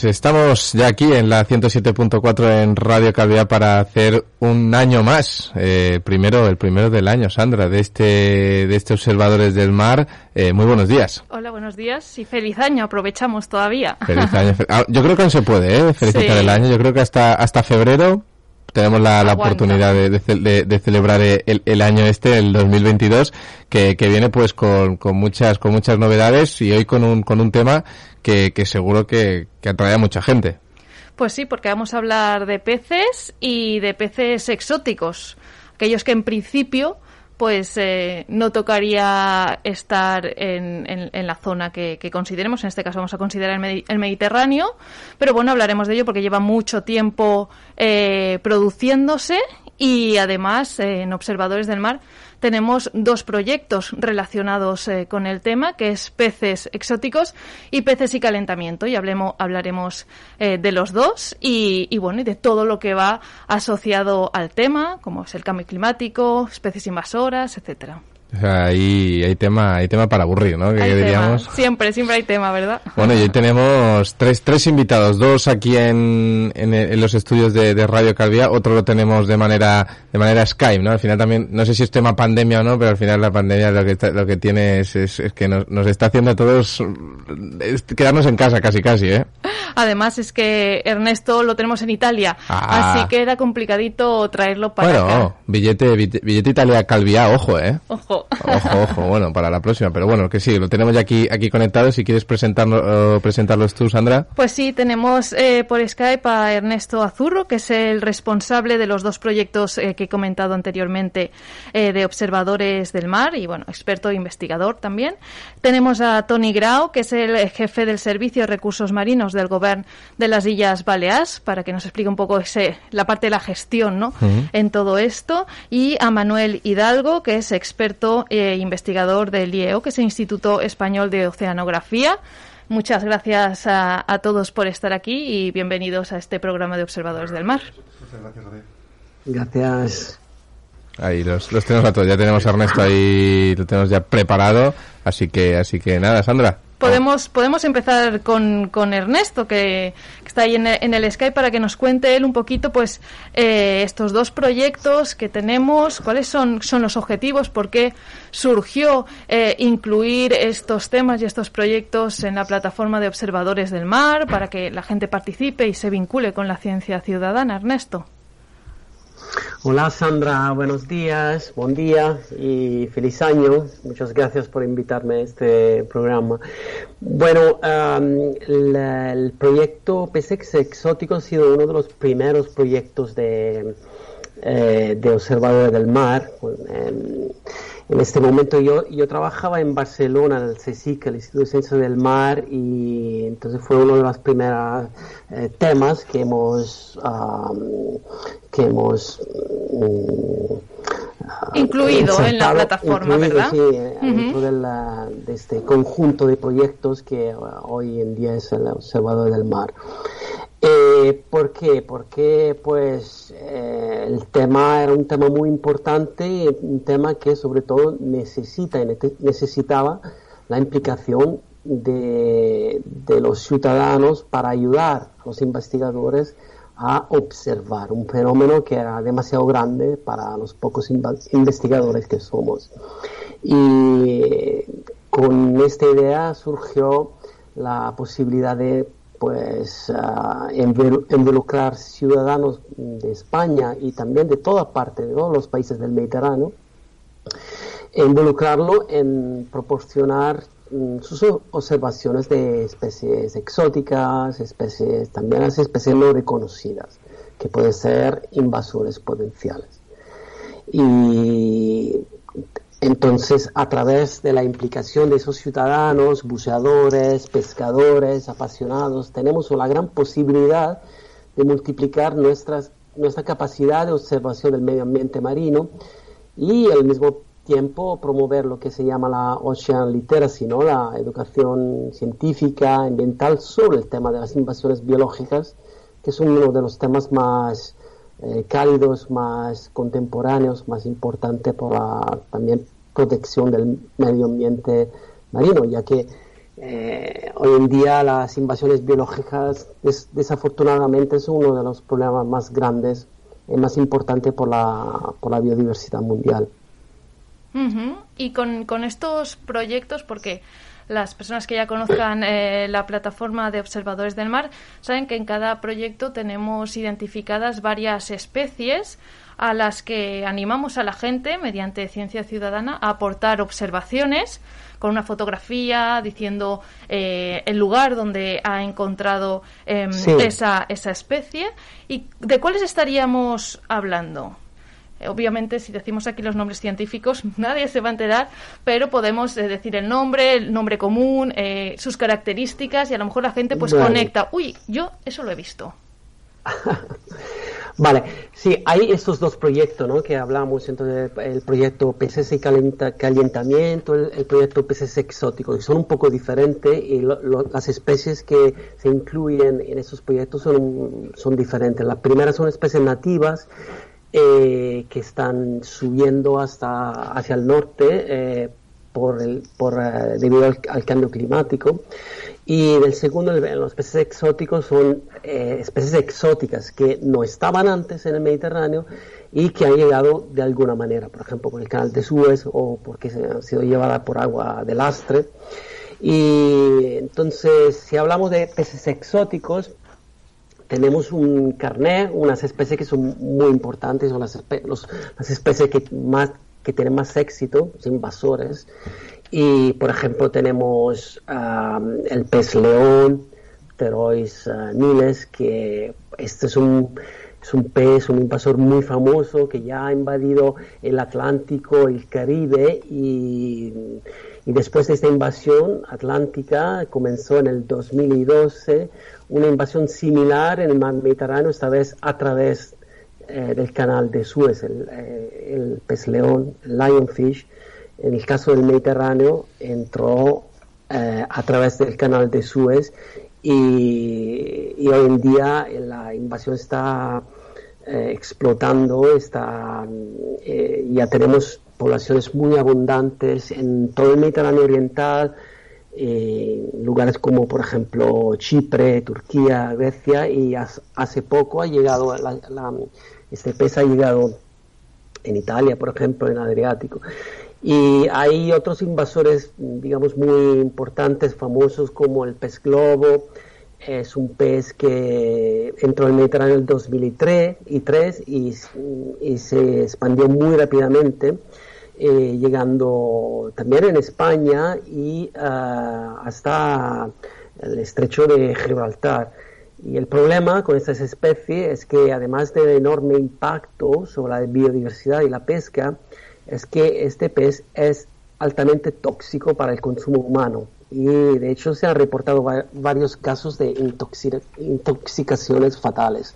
Pues estamos ya aquí en la 107.4 en Radio Calvidad para hacer un año más, eh, primero el primero del año, Sandra, de este de este Observadores del Mar. Eh, muy buenos días. Hola, buenos días y feliz año. Aprovechamos todavía. Feliz año. Ah, Yo creo que aún se puede, ¿eh? Felicitar Sí. el año. Yo creo que hasta hasta febrero tenemos la, la oportunidad de, de de- de celebrar el, el año este, el 2022, que, que viene pues con, con muchas con muchas novedades y hoy con un con un tema que, seguro que, que atrae a mucha gente. Pues sí, porque vamos a hablar de peces y de peces exóticos, aquellos que en principio pues eh, no tocaría estar en, en- en la zona que, consideremos, en este caso vamos a considerar el Mediterráneo, pero bueno, hablaremos de ello porque lleva mucho tiempo eh, produciéndose y además eh, en Observadores del Mar tenemos dos proyectos relacionados eh, con el tema, que es peces exóticos y peces y calentamiento. Y hablemos, hablaremos eh, de los dos y, y, bueno, y de todo lo que va asociado al tema, como es el cambio climático, especies invasoras, etcétera. O sea, hay, hay tema, hay tema para aburrir, ¿no? Que Hay tema. diríamos. Siempre, siempre hay tema, ¿verdad? Bueno, y hoy tenemos tres, tres invitados, dos aquí en, en, en los estudios de, de Radio Calvía, otro lo tenemos de manera, de manera Skype, ¿no? Al final también, no sé si es tema pandemia o no, pero al final la pandemia lo que, está- lo que tiene es, es, es que nos, nos está haciendo a todos quedarnos en casa casi casi, ¿eh? Además es que Ernesto lo tenemos en Italia, Ah. así que era complicadito traerlo para bueno, acá. billete, billete, billete Italia Calvía, ojo, ¿eh? Ojo. Ojo, ojo, bueno, para la próxima, pero bueno, que sí, lo tenemos ya aquí, aquí conectado, si quieres presentarlo, eh, presentarlos tú, Sandra. Pues sí, tenemos eh, por Skype a Ernesto Azurro, que es el responsable de los dos proyectos eh, que he comentado anteriormente eh, de observadores del mar y, bueno, experto e investigador también. Tenemos a Tony Grau, que es el jefe del Servicio de Recursos Marinos del Gobierno de las Islas Baleares, para que nos explique un poco ese, la parte de la gestión ¿no? en todo esto. Y a Manuel Hidalgo, que es experto e investigador del IEO, que es el Instituto Español de Oceanografía. Muchas gracias a, a todos por estar aquí y bienvenidos a este programa de Observadores del Mar. Gracias. Ahí los, los tenemos a todos, ya tenemos a Ernesto ahí, lo tenemos ya preparado, así que, así que nada, Sandra. Podemos, podemos empezar con, con Ernesto, que, está ahí en el, en el Skype, para que nos cuente él un poquito, pues, eh, estos dos proyectos que tenemos, cuáles son, son los objetivos, por qué surgió eh, incluir estos temas y estos proyectos en la plataforma de observadores del mar, para que la gente participe y se vincule con la ciencia ciudadana. Ernesto. Hola Sandra, buenos días, buen día y feliz año. Muchas gracias por invitarme a este programa. Bueno, um, el proyecto PSEX Exótico ha sido uno de los primeros proyectos de, eh, de observadores del mar. En, en este momento yo, yo trabajaba en Barcelona, en el CSIC, el Instituto de Ciencias del Mar, y entonces fue uno de los primeros eh, temas que hemos, um, que hemos mm, Incluido en la plataforma, incluido, ¿verdad? Sí, eh, dentro de, la- de este conjunto de proyectos que uh, hoy en día es el Observador del Mar. Eh, ¿Por qué? Porque pues eh, el tema era un tema muy importante, un tema que sobre todo necesita nete- necesitaba la implicación de, de los ciudadanos para ayudar a los investigadores a observar un fenómeno que era demasiado grande para los pocos investigadores que somos. Y con esta idea surgió la posibilidad de pues ah, invol- involucrar ciudadanos de España y también de toda parte, de todos los países del Mediterráneo, involucrarlo en proporcionar mm, sus observaciones de especies exóticas, especies, también las especies no reconocidas, que pueden ser invasores potenciales. Y entonces, a través de la implicación de esos ciudadanos, buceadores, pescadores, apasionados, tenemos una gran posibilidad de multiplicar nuestras, nuestra capacidad de observación del medio ambiente marino y al mismo tiempo promover lo que se llama la Ocean Literacy, ¿no? la educación científica, ambiental sobre el tema de las invasiones biológicas, que es uno de los temas más eh, cálidos, más contemporáneos, más importante por la también protección del medio ambiente marino, ya que eh, hoy en día las invasiones biológicas des- desafortunadamente son uno de los problemas más grandes y más importantes por la, por la biodiversidad mundial. Y con, con estos proyectos, porque las personas que ya conozcan eh, la plataforma de observadores del mar saben que en cada proyecto tenemos identificadas varias especies a las que animamos a la gente mediante ciencia ciudadana a aportar observaciones con una fotografía diciendo eh, el lugar donde ha encontrado em, Sí. esa, esa especie y de cuáles estaríamos hablando. Obviamente, si decimos aquí los nombres científicos, nadie se va a enterar, pero podemos eh, decir el nombre, el nombre común, eh, sus características y a lo mejor la gente pues Vale. conecta. Uy, yo eso lo he visto. Vale, sí, hay estos dos proyectos ¿no? que hablamos, entonces el proyecto PCS y calienta- calentamiento, el, el proyecto PCS exótico, que son un poco diferentes y lo- lo- las especies que se incluyen en esos proyectos son, son diferentes. Las primeras son especies nativas eh, que están subiendo hasta hacia el norte eh, por eh, debido al, cambio climático. Y del segundo, los peces exóticos son especies exóticas que no estaban antes en el Mediterráneo y que han llegado de alguna manera, por ejemplo, por el canal de Suez o porque se han sido llevadas por agua de lastre. Y entonces, si hablamos de peces exóticos, tenemos un carnet, unas especies que son muy importantes, son las, espe- las especies que más que tienen más éxito, invasores. Y por ejemplo tenemos el pez león, Pterois ah, niles, que este es un, es un pez, un invasor muy famoso que ya ha invadido el Atlántico, el Caribe y, y después de esta invasión atlántica comenzó en el 2012 una invasión similar en el mar Mediterráneo, esta vez a través eh, del canal de Suez, el, eh, el pez león, lionfish, en el caso del Mediterráneo entró eh, a través del canal de Suez y, y hoy en día eh, la invasión está explotando, está, ya tenemos poblaciones muy abundantes en todo el Mediterráneo Oriental, eh, lugares como por ejemplo Chipre, Turquía, Grecia y hace poco ha llegado, la- este pez ha llegado en Italia, por ejemplo, en Adriático. Y hay otros invasores, digamos, muy importantes, famosos como el pez globo. Es un pez que entró en el Mediterráneo en el 2003 y, tres, y, y se expandió muy rápidamente, eh, llegando también en España y ah, hasta el estrecho de Gibraltar. Y el problema con estas especies es que además del enorme impacto sobre la biodiversidad y la pesca, es que este pez es altamente tóxico para el consumo humano. Y de hecho se han reportado va- varios casos de intoxi- intoxicaciones fatales.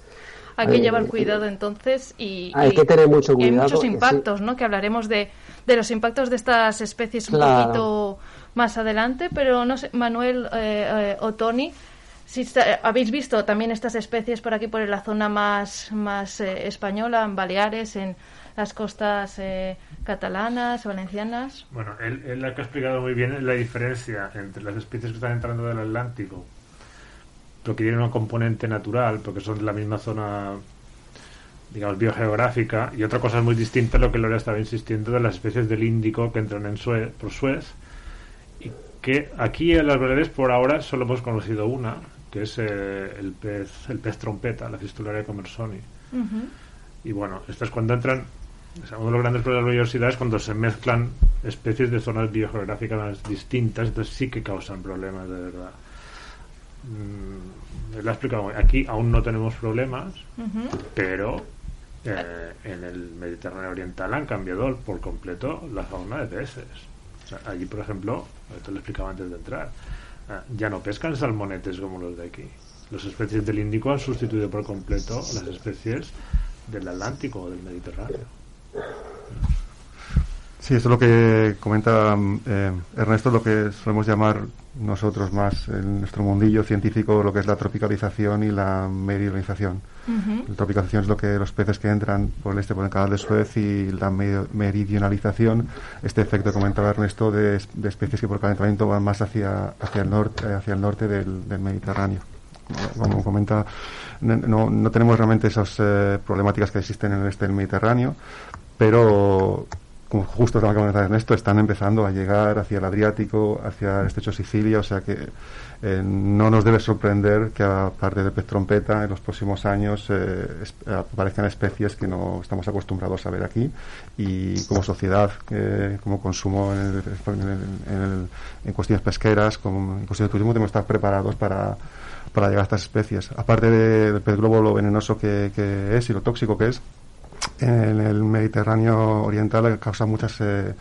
Hay que Hay- llevar cuidado entonces y, Hay y- que tener mucho y hay cuidado, muchos sí. impactos, ¿no? Que hablaremos de, de los impactos de estas especies un Claro. poquito más adelante, pero no sé, Manuel eh, eh, o Tony, si está- habéis visto también estas especies por aquí, por la zona más, más eh, española, en Baleares, en las costas eh, catalanas, valencianas. Bueno, él, él lo que ha explicado muy bien es la diferencia entre las especies que están entrando del Atlántico, pero que tienen un componente natural, porque son de la misma zona, digamos, biogeográfica, y otra cosa muy distinta a lo que Lorea estaba insistiendo de las especies del Índico que entran en Suez, por Suez, y que aquí en las Baleares por ahora solo hemos conocido una, que es eh, el pez el pez trompeta, la fistularia comersoni. Y bueno, esto es cuando entran, o sea, uno de los grandes problemas de la biodiversidad es cuando se mezclan especies de zonas biogeográficas distintas, entonces sí que causan problemas de verdad. Mm, él ha explicado, aquí aún no tenemos problemas, pero eh, en el Mediterráneo Oriental han cambiado por completo la fauna de peces. O sea, allí, por ejemplo, esto lo explicaba antes de entrar, eh, ya no pescan salmonetes como los de aquí. Las especies del Índico han sustituido por completo las especies del Atlántico o del Mediterráneo. Sí, eso es lo que comenta eh, Ernesto, lo que solemos llamar nosotros más en nuestro mundillo científico, lo que es la tropicalización y la meridionalización. La tropicalización es lo que los peces que entran por el este, por el canal de Suez, y la meridionalización, este efecto que comentaba Ernesto de, es- de especies que por calentamiento van más hacia, hacia el norte, eh, hacia el norte del, del Mediterráneo. Como comenta, no, no tenemos realmente esas eh, problemáticas que existen en el este del Mediterráneo, pero como justo como comentaba Ernesto, están empezando a llegar hacia el Adriático, hacia el estrecho de Sicilia, o sea que eh, no nos debe sorprender que aparte del pez trompeta en los próximos años eh, aparezcan especies que no estamos acostumbrados a ver aquí y como sociedad, eh, como consumo en, el- en el- en cuestiones pesqueras, como en cuestiones de turismo, tenemos que estar preparados para, para llegar a estas especies. Aparte de- del pez globo, lo venenoso que es y lo tóxico que es, en el Mediterráneo oriental causa muchas eh,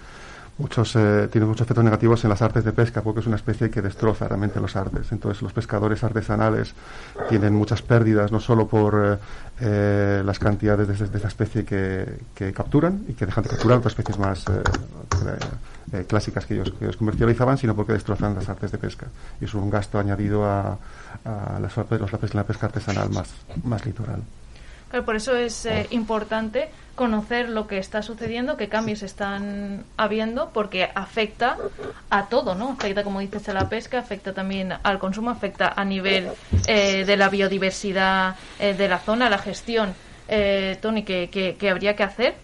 muchos eh, tiene muchos efectos negativos en las artes de pesca porque es una especie que destroza realmente los artes. Entonces los pescadores artesanales tienen muchas pérdidas no solo por eh, eh, las cantidades de, de especie que, capturan y que dejan de capturar otras especies más eh, eh, clásicas que ellos, que ellos comercializaban sino porque destrozan las artes de pesca. Y es un gasto añadido a, las, la pesca, artesanal más, más litoral por eso es eh, importante conocer lo que está sucediendo, qué cambios están habiendo, porque afecta a todo, ¿no? Afecta, como dices, a la pesca, afecta también al consumo, afecta a nivel eh, de la biodiversidad eh, de la zona, la gestión, eh, Tony, que, que- que habría que hacer.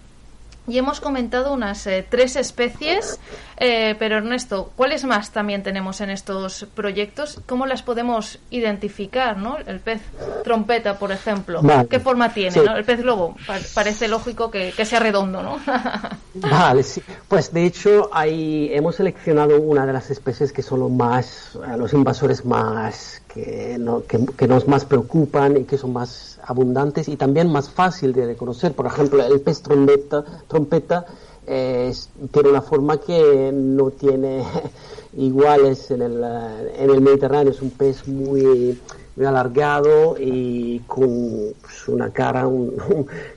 Y hemos comentado unas eh, tres especies, eh, pero Ernesto, ¿cuáles más también tenemos en estos proyectos? ¿Cómo las podemos identificar? ¿no? El pez trompeta, por ejemplo, Vale. ¿qué forma tiene? Sí. ¿no? El pez globo, pa- parece lógico que, que sea redondo, ¿no? Vale, sí. Pues de hecho ahí hemos seleccionado una de las especies que son los más, eh, los invasores más que, no- que, que nos más preocupan y que son más abundantes y también más fácil de reconocer. Por ejemplo, el pez trompeta, trompeta eh, tiene una forma que no tiene iguales en el, eh, en el Mediterráneo. Es un pez muy, muy alargado y con pues, una cara un-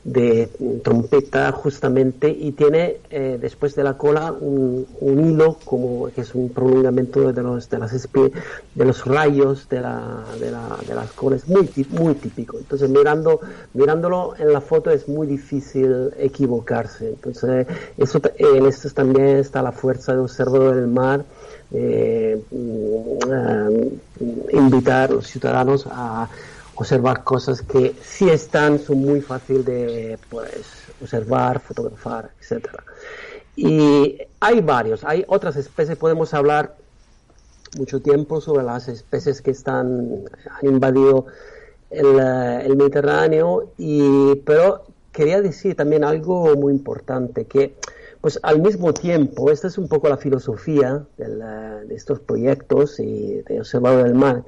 de trompeta justamente y tiene eh, después de la cola un, un hilo como que es un prolongamiento de los de las espe- de los rayos de, la, de, la, de las colas. Muy muy típico. Entonces mirando mirándolo en la foto es muy difícil equivocarse. Entonces eso en esto también está la fuerza de observador del mar eh, invitar a los ciudadanos a observar cosas que si están son muy fácil de pues observar, fotografar, etcétera. Y hay varios, hay otras especies, podemos hablar mucho tiempo sobre las especies que están han invadido el, eh, el Mediterráneo y pero quería decir también algo muy importante que pues al mismo tiempo esta es un poco la filosofía de estos proyectos y de observador del mar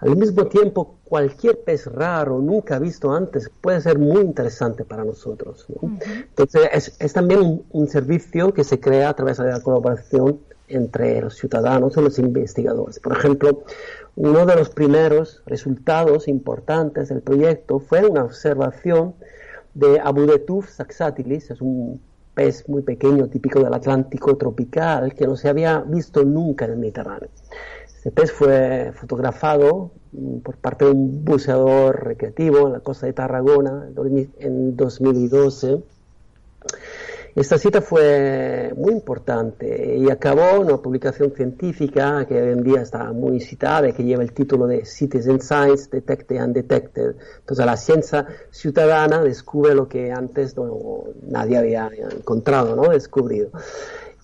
al mismo tiempo cualquier pez raro nunca visto antes puede ser muy interesante para nosotros ¿no? entonces es, es también un, un servicio que se crea a través de la colaboración entre los ciudadanos y los investigadores. Por ejemplo, uno de los primeros resultados importantes del proyecto fue una observación de Abudetuf saxatilis, es un pez muy pequeño típico del Atlántico tropical que no se había visto nunca en el Mediterráneo. Este pez fue fotografado mm, por parte de un buceador recreativo en la costa de Tarragona en 2012 esta cita fue muy importante y acabó una publicación científica que hoy en día está muy citada que lleva el título de Citizen Science Detected and Detected. Entonces la ciencia ciudadana descubre lo que antes no, nadie había encontrado, ¿no? descubrido.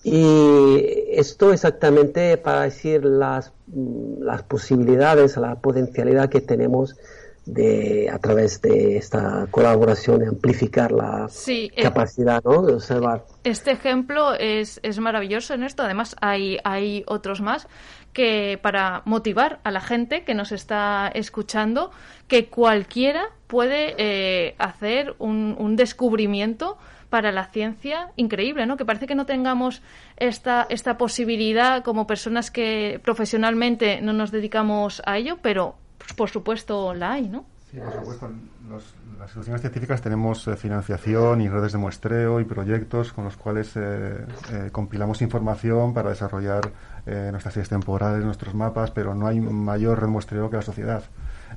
Y esto exactamente para decir las, mm, las posibilidades, la potencialidad que tenemos de a través de esta colaboración amplificar la Sí, eh, capacidad ¿no? de observar. Este ejemplo es, es maravilloso en esto. Además, hay, hay otros más que para motivar a la gente que nos está escuchando que cualquiera puede eh, hacer un, un descubrimiento para la ciencia increíble, ¿no? Que parece que no tengamos esta, esta posibilidad como personas que profesionalmente no nos dedicamos a ello, pero por supuesto la hay, ¿no? Sí, por supuesto. Los- las instituciones científicas tenemos eh, financiación y redes de muestreo y proyectos con los cuales eh, eh, compilamos información para desarrollar eh, nuestras series temporales, nuestros mapas, pero no hay mayor red muestreo que la sociedad.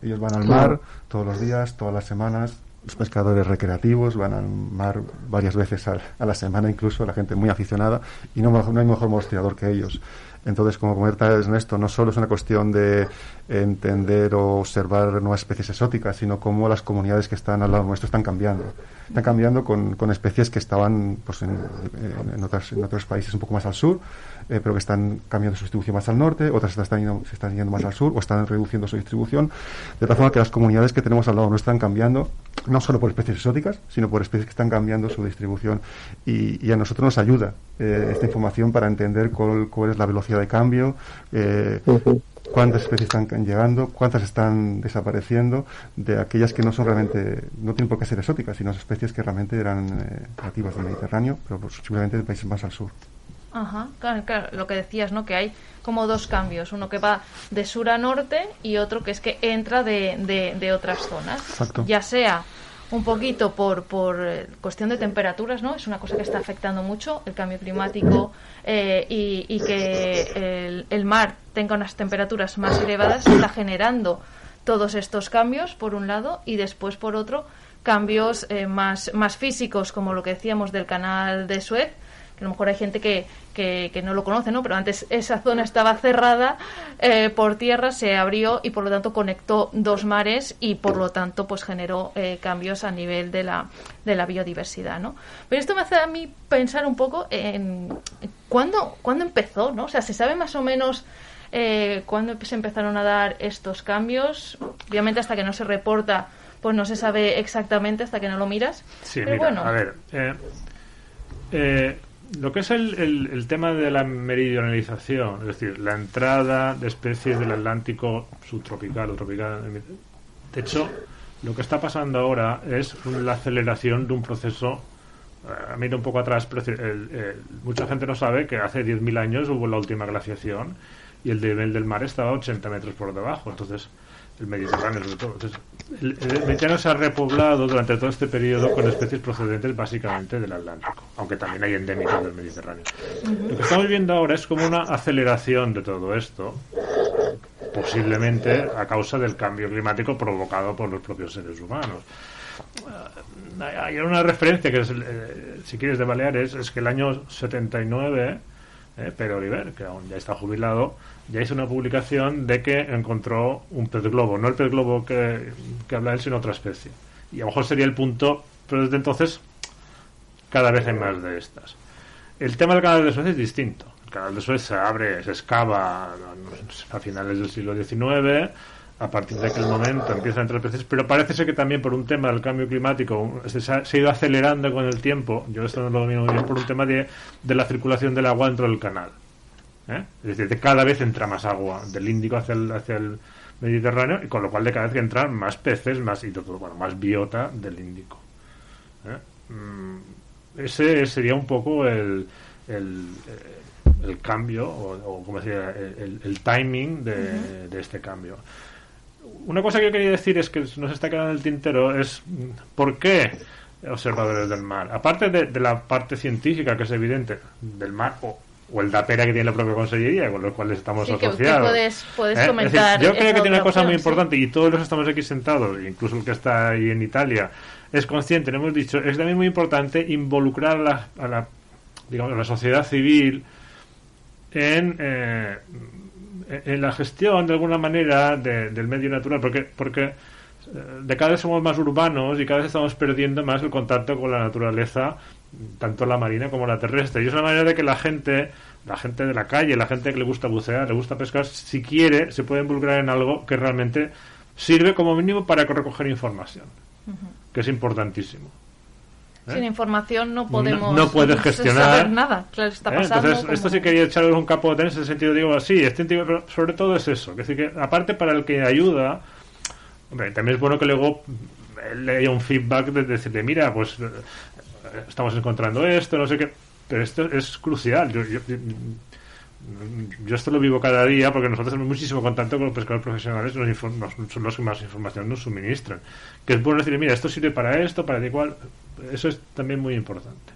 Ellos van al mar todos los días, todas las semanas. Los pescadores recreativos van al mar varias veces al- a, la semana, incluso la gente muy aficionada, y no, no hay mejor muestreador que ellos. Entonces, como comenta Ernesto, no solo es una cuestión de entender o observar nuevas especies exóticas, sino cómo las comunidades que están al lado nuestro están cambiando. Están cambiando con, con especies que estaban pues, en, en- otras- en otros países un poco más al sur, eh, pero que están cambiando su distribución más al norte, otras están, yendo, se están yendo más al sur o están reduciendo su distribución, de tal forma que las comunidades que tenemos al lado no están cambiando, no solo por especies exóticas, sino por especies que están cambiando su distribución. Y, a nosotros nos ayuda eh, esta información para entender cuál, cuál es la velocidad de cambio, eh. Cuántas especies están llegando, cuántas están desapareciendo, de aquellas que no son realmente, no tienen por qué ser exóticas, sino especies que realmente eran eh, nativas del Mediterráneo, pero pues, simplemente de países más al sur. Ajá, claro, claro, lo que decías, ¿no? Que hay como dos cambios, uno que va de sur a norte y otro que es que entra de, de, de otras zonas. Exacto. Ya sea un poquito por, por eh, cuestión de temperaturas, ¿no? Es una cosa que está afectando mucho el cambio climático eh, y, y que el, mar tenga unas temperaturas más elevadas está generando todos estos cambios, por un lado, y después, por otro, cambios eh, más, más físicos, como lo que decíamos del canal de Suez, a lo mejor hay gente que, que, que no lo conoce, ¿no? Pero antes esa zona estaba cerrada eh, por tierra, se abrió y por lo tanto conectó dos mares y por lo tanto pues generó eh, cambios a nivel de la, de la biodiversidad, ¿no? Pero esto me hace a mí pensar un poco en cuándo, cuándo empezó, ¿no? O sea, se sabe más o menos eh, cuándo se empezaron a dar estos cambios. Obviamente hasta que no se reporta, pues no se sabe exactamente hasta que no lo miras. Sí, Pero mira, bueno, a ver. eh, eh, lo que es el, el- el tema de la meridionalización, es decir, la entrada de especies del Atlántico subtropical o tropical. De hecho, lo que está pasando ahora es la aceleración de un proceso. eh, A mí un poco atrás, pero el- el- mucha gente no sabe que hace 10.000 años hubo la última glaciación y el nivel del mar estaba a 80 metros por debajo. Entonces, el Mediterráneo sobre todo. Entonces, el, el Mediterráneo se ha repoblado durante todo este periodo con especies procedentes básicamente del Atlántico, aunque también hay endémicos del Mediterráneo. Lo que estamos viendo ahora es como una aceleración de todo esto, posiblemente a causa del cambio climático provocado por los propios seres humanos. Eh, Hay una referencia que es, eh, si quieres, de Baleares, es que el año 79, eh, Pedro Oliver, que aún ya está jubilado, ya hizo una publicación de que encontró un pez globo, no el pez globo que, que habla él, sino otra especie. Y a lo mejor sería el punto, pero desde entonces cada vez hay más de estas. El tema del canal de Suez es distinto. El canal de Suez se abre, se excava a finales del siglo XIX. A partir de aquel momento empiezan a entrar peces, pero parece ser que también por un tema del cambio climático se ha, se ha ido acelerando con el tiempo. Yo esto no lo domino muy bien por un tema de, de la circulación del agua dentro del canal. ¿eh? Es decir, de cada vez entra más agua del Índico hacia el, hacia el Mediterráneo, y con lo cual de cada vez que entran más peces, más y todo, bueno, más biota del Índico. ¿eh? Mm, ese sería un poco el, el, eh, el cambio, o, o como decía, el, el- timing de, de este cambio. Una cosa que yo quería decir es que nos está quedando en el tintero es mm, ¿por qué observadores del mar? Aparte de, de la parte científica que es evidente del mar o, o el DAPERA que tiene la propia consellería con los cuales estamos Sí, asociados. puedes- puedes ¿Eh? Yo creo que tiene una cosa muy sí. importante y todos los que estamos aquí sentados, incluso el que está ahí en Italia, es consciente, lo hemos dicho, es también muy importante involucrar a la, a la, digamos, a la sociedad civil en, eh, en la gestión de alguna manera de- del medio natural, porque, porque eh, de cada vez somos más urbanos y cada vez estamos perdiendo más el contacto con la naturaleza, tanto la marina como la terrestre. Y es una manera de que la gente, la gente de la calle, la gente que le gusta bucear, le gusta pescar, si quiere, se puede involucrar en algo que realmente sirve como mínimo para recoger información, que es importantísimo. ¿Eh? Sin información no podemos No- no puedes gestionar. saber nada. Claro, está ¿Eh? pasando. Entonces, esto sí quería echarle un capote en ese sentido. Digo así, este tipo- pero sobre todo es eso. Es decir, que aparte para el que ayuda, hombre, también es bueno que luego eh, le haya un feedback de decirle, mira, pues eh, estamos encontrando esto, no sé qué. Pero esto es crucial. Yo, yo, yo esto lo vivo cada día porque nosotros tenemos muchísimo contacto con los pescadores profesionales, nos- son los que más información nos suministran. Que es bueno decir, mira, esto sirve para esto, para igual. Eso es también muy importante.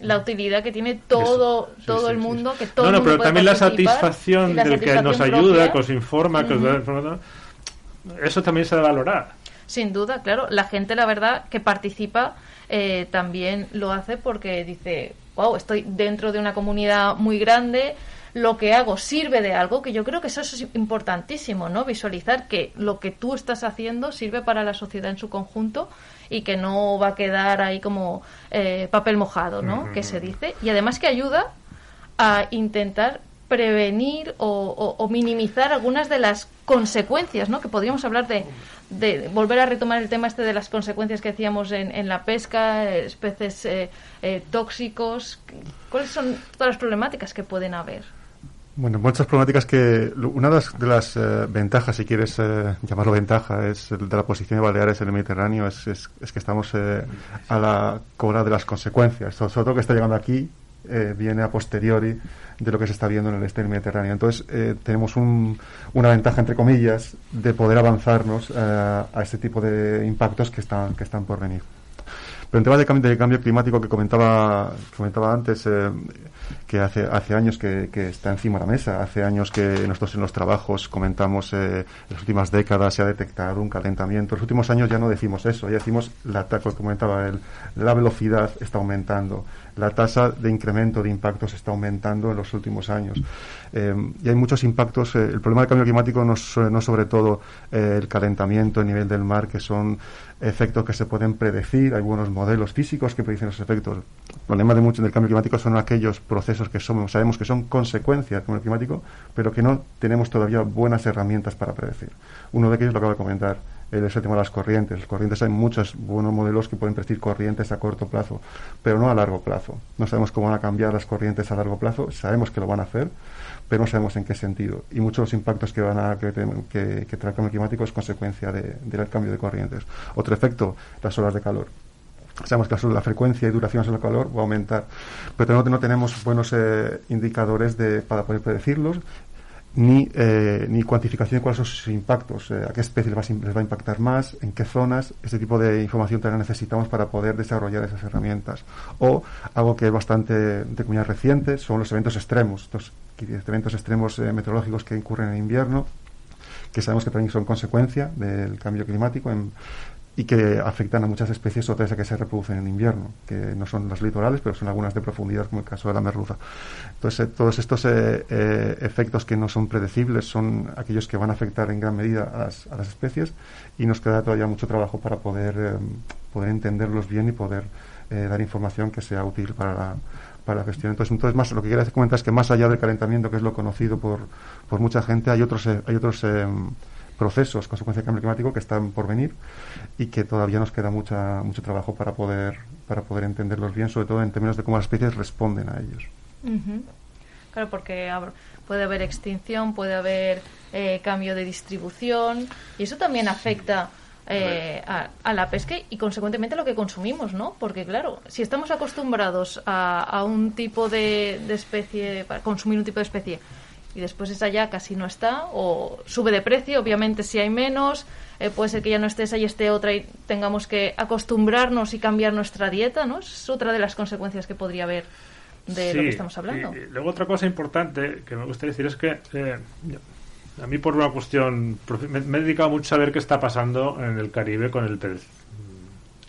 La utilidad que tiene todo. Sí, todo sí, el sí. mundo, que todo no, el no, mundo pero también la satisfacción la del que nos ayuda, que os informa, que os da información. Eso también se debe valorar. Sin duda, claro. La gente, la verdad, que participa eh, también lo hace porque dice, wow, estoy dentro de una comunidad muy grande, lo que hago sirve de algo, que yo creo que eso es importantísimo, ¿no? Visualizar que lo que tú estás haciendo sirve para la sociedad en su conjunto y que no va a quedar ahí como eh, papel mojado, ¿no? Que se dice. Y además que ayuda a intentar prevenir o, o- o minimizar algunas de las consecuencias, ¿no? Que podríamos hablar de, de volver a retomar el tema este de las consecuencias que decíamos en, en la pesca, especies eh, eh, tóxicos. ¿Cuáles son todas las problemáticas que pueden haber? Bueno, muchas problemáticas que una de las, de las, eh, ventajas, si quieres eh, llamarlo ventaja, es de la posición de Baleares en el Mediterráneo, es, es, que estamos a la cola de las consecuencias. Sobre todo que está llegando aquí eh, viene a posteriori de lo que se está viendo en el este del Mediterráneo. Entonces eh, tenemos un- una ventaja, entre comillas, de poder avanzarnos eh, a este tipo de impactos que están, que están por venir. Pero en temas de cambio, de cambio climático que comentaba, comentaba antes, eh, que hace, hace años que, que está encima de la mesa, hace años que nosotros en los trabajos comentamos, eh, las últimas décadas se ha detectado un calentamiento. En los últimos años ya no decimos eso, ya decimos la, como comentaba él, la velocidad está aumentando, la tasa de incremento de impactos está aumentando en los últimos años. Eh, y hay muchos impactos. eh, el problema del cambio climático no no sobre todo eh, el calentamiento, el nivel del mar, que son efectos que se pueden predecir. Hay buenos modelos físicos que predicen esos efectos. El problema de mucho del cambio climático son aquellos procesos que somos, sabemos que son consecuencias del cambio climático, pero que no tenemos todavía buenas herramientas para predecir. Uno de ellos lo acabo de comentar, es el tema de las corrientes. Las corrientes hay muchos buenos modelos que pueden predecir corrientes a corto plazo, pero no a largo plazo. No sabemos cómo van a cambiar las corrientes a largo plazo, sabemos que lo van a hacer, pero no sabemos en qué sentido. Y muchos de los impactos que van a que, que- que trae el cambio climático es consecuencia de- del cambio de corrientes. Otro efecto, las olas de calor. Sabemos que la, frecuencia y duración del calor va a aumentar, pero no, no tenemos buenos eh, indicadores de, para poder predecirlos ni, eh, ni cuantificación de cuáles son sus impactos, eh, a qué especie les va, a impactar más, en qué zonas, ese tipo de información también necesitamos para poder desarrollar esas herramientas. O algo que es bastante de comunidad reciente son los eventos extremos, estos eventos extremos eh, meteorológicos que incurren en invierno, que sabemos que también son consecuencia del cambio climático en- y que afectan a muchas especies otras que se reproducen en invierno, que no son las litorales, pero son algunas de profundidad, como el caso de la merluza. Entonces, eh, todos estos eh, eh, efectos que no son predecibles son aquellos que van a afectar en gran medida a las, especies y nos queda todavía mucho trabajo para poder, eh, poder entenderlos bien y poder dar información que sea útil para la, para la gestión. Entonces, entonces más, lo que quería comentar es que más allá del calentamiento, que es lo conocido por, por mucha gente, hay otros, hay otros procesos, consecuencia del cambio climático, que están por venir y que todavía nos queda mucha, mucho trabajo para poder, para poder entenderlos bien, sobre todo en términos de cómo las especies responden a ellos. Ujú. Claro, porque puede haber extinción, puede haber eh, cambio de distribución y eso también afecta eh, a, a la pesca y consecuentemente a lo que consumimos, ¿no? Porque claro, si estamos acostumbrados a, a un tipo de, de especie, para consumir un tipo de especie y después esa ya casi no está o sube de precio, obviamente si hay menos, eh, puede ser que ya no esté esa y esté otra y tengamos que acostumbrarnos y cambiar nuestra dieta, ¿no? Es otra de las consecuencias que podría haber de lo que estamos hablando. y- y luego otra cosa importante que me gustaría decir es que eh, a mí por una cuestión me, me he dedicado mucho a ver qué está pasando en el Caribe con el pez